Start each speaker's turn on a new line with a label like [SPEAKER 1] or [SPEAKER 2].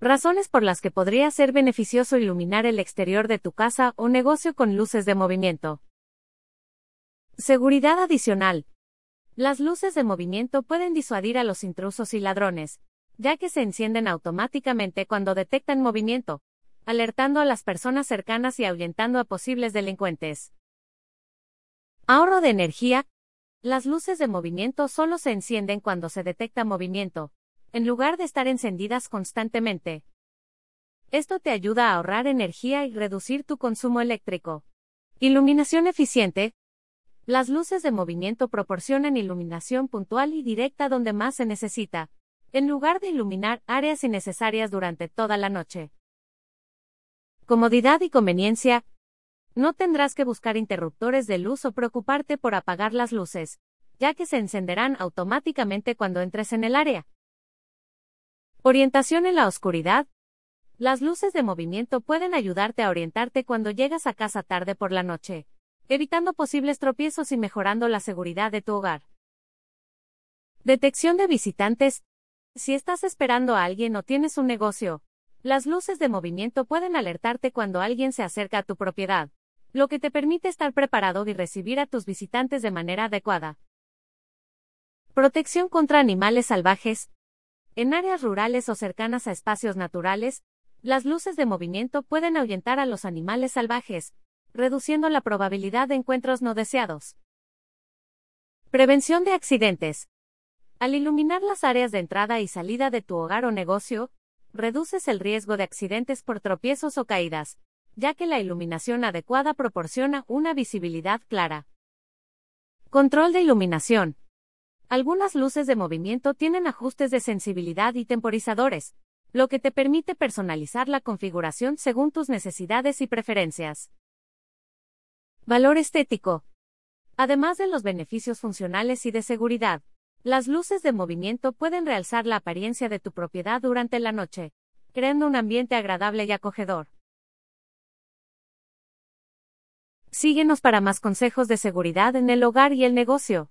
[SPEAKER 1] Razones por las que podría ser beneficioso iluminar el exterior de tu casa o negocio con luces de movimiento. Seguridad adicional. Las luces de movimiento pueden disuadir a los intrusos y ladrones, ya que se encienden automáticamente cuando detectan movimiento, alertando a las personas cercanas y ahuyentando a posibles delincuentes. Ahorro de energía. Las luces de movimiento solo se encienden cuando se detecta movimiento, en lugar de estar encendidas constantemente. Esto te ayuda a ahorrar energía y reducir tu consumo eléctrico. Iluminación eficiente. Las luces de movimiento proporcionan iluminación puntual y directa donde más se necesita, en lugar de iluminar áreas innecesarias durante toda la noche. Comodidad y conveniencia. No tendrás que buscar interruptores de luz o preocuparte por apagar las luces, ya que se encenderán automáticamente cuando entres en el área. Orientación en la oscuridad. Las luces de movimiento pueden ayudarte a orientarte cuando llegas a casa tarde por la noche evitando posibles tropiezos y mejorando la seguridad de tu hogar. Detección de visitantes. Si estás esperando a alguien o tienes un negocio, las luces de movimiento pueden alertarte cuando alguien se acerca a tu propiedad, lo que te permite estar preparado y recibir a tus visitantes de manera adecuada. Protección contra animales salvajes. En áreas rurales o cercanas a espacios naturales, las luces de movimiento pueden ahuyentar a los animales salvajes, reduciendo la probabilidad de encuentros no deseados. Prevención de accidentes. Al iluminar las áreas de entrada y salida de tu hogar o negocio, reduces el riesgo de accidentes por tropiezos o caídas, ya que la iluminación adecuada proporciona una visibilidad clara. Control de iluminación. Algunas luces de movimiento tienen ajustes de sensibilidad y temporizadores, lo que te permite personalizar la configuración según tus necesidades y preferencias. Valor estético. Además de los beneficios funcionales y de seguridad, las luces de movimiento pueden realzar la apariencia de tu propiedad durante la noche, creando un ambiente agradable y acogedor. Síguenos para más consejos de seguridad en el hogar y el negocio.